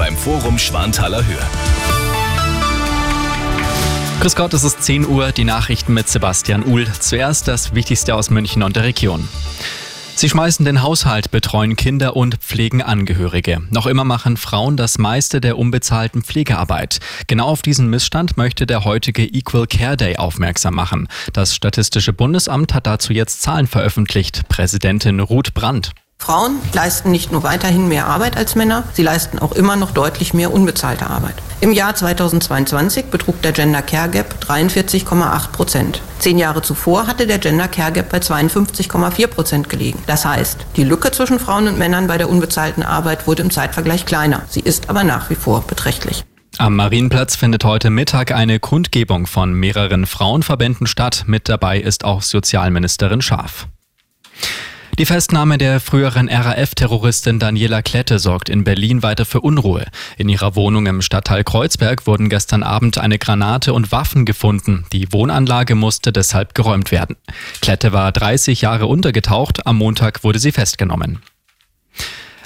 beim Forum Schwanthaler Höhe. Grüß Gott, es ist 10 Uhr, die Nachrichten mit Sebastian Uhl. Zuerst das Wichtigste aus München und der Region. Sie schmeißen den Haushalt, betreuen Kinder und pflegen Angehörige. Noch immer machen Frauen das meiste der unbezahlten Pflegearbeit. Genau auf diesen Missstand möchte der heutige Equal Care Day aufmerksam machen. Das Statistische Bundesamt hat dazu jetzt Zahlen veröffentlicht. Präsidentin Ruth Brandt. Frauen leisten nicht nur weiterhin mehr Arbeit als Männer, sie leisten auch immer noch deutlich mehr unbezahlte Arbeit. Im Jahr 2022 betrug der Gender Care Gap 43,8 Prozent. Zehn Jahre zuvor hatte der Gender Care Gap bei 52,4 Prozent gelegen. Das heißt, die Lücke zwischen Frauen und Männern bei der unbezahlten Arbeit wurde im Zeitvergleich kleiner. Sie ist aber nach wie vor beträchtlich. Am Marienplatz findet heute Mittag eine Kundgebung von mehreren Frauenverbänden statt. Mit dabei ist auch Sozialministerin Scharf. Die Festnahme der früheren RAF-Terroristin Daniela Klette sorgt in Berlin weiter für Unruhe. In ihrer Wohnung im Stadtteil Kreuzberg wurden gestern Abend eine Granate und Waffen gefunden. Die Wohnanlage musste deshalb geräumt werden. Klette war 30 Jahre untergetaucht. Am Montag wurde sie festgenommen.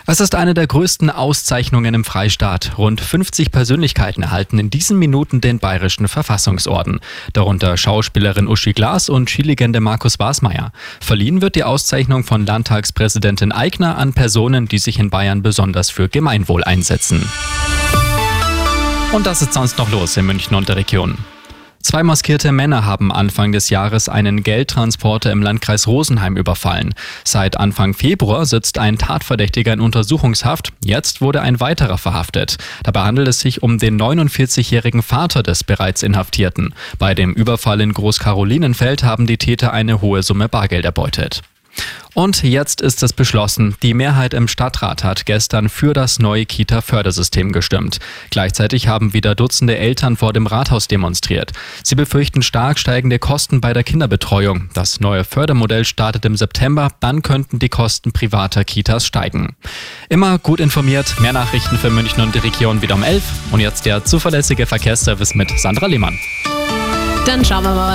Es ist eine der größten Auszeichnungen im Freistaat. Rund 50 Persönlichkeiten erhalten in diesen Minuten den Bayerischen Verfassungsorden. Darunter Schauspielerin Uschi Glas und Skilegende Markus Wasmeier. Verliehen wird die Auszeichnung von Landtagspräsidentin Eigner an Personen, die sich in Bayern besonders für Gemeinwohl einsetzen. Und das ist sonst noch los in München und der Region. Zwei maskierte Männer haben Anfang des Jahres einen Geldtransporter im Landkreis Rosenheim überfallen. Seit Anfang Februar sitzt ein Tatverdächtiger in Untersuchungshaft. Jetzt wurde ein weiterer verhaftet. Dabei handelt es sich um den 49-jährigen Vater des bereits Inhaftierten. Bei dem Überfall in Großkarolinenfeld haben die Täter eine hohe Summe Bargeld erbeutet. Und jetzt ist es beschlossen. Die Mehrheit im Stadtrat hat gestern für das neue Kita-Fördersystem gestimmt. Gleichzeitig haben wieder Dutzende Eltern vor dem Rathaus demonstriert. Sie befürchten stark steigende Kosten bei der Kinderbetreuung. Das neue Fördermodell startet im September. Dann könnten die Kosten privater Kitas steigen. Immer gut informiert. Mehr Nachrichten für München und die Region wieder um 11. Und jetzt der zuverlässige Verkehrsservice mit Sandra Lehmann. Dann schauen wir mal,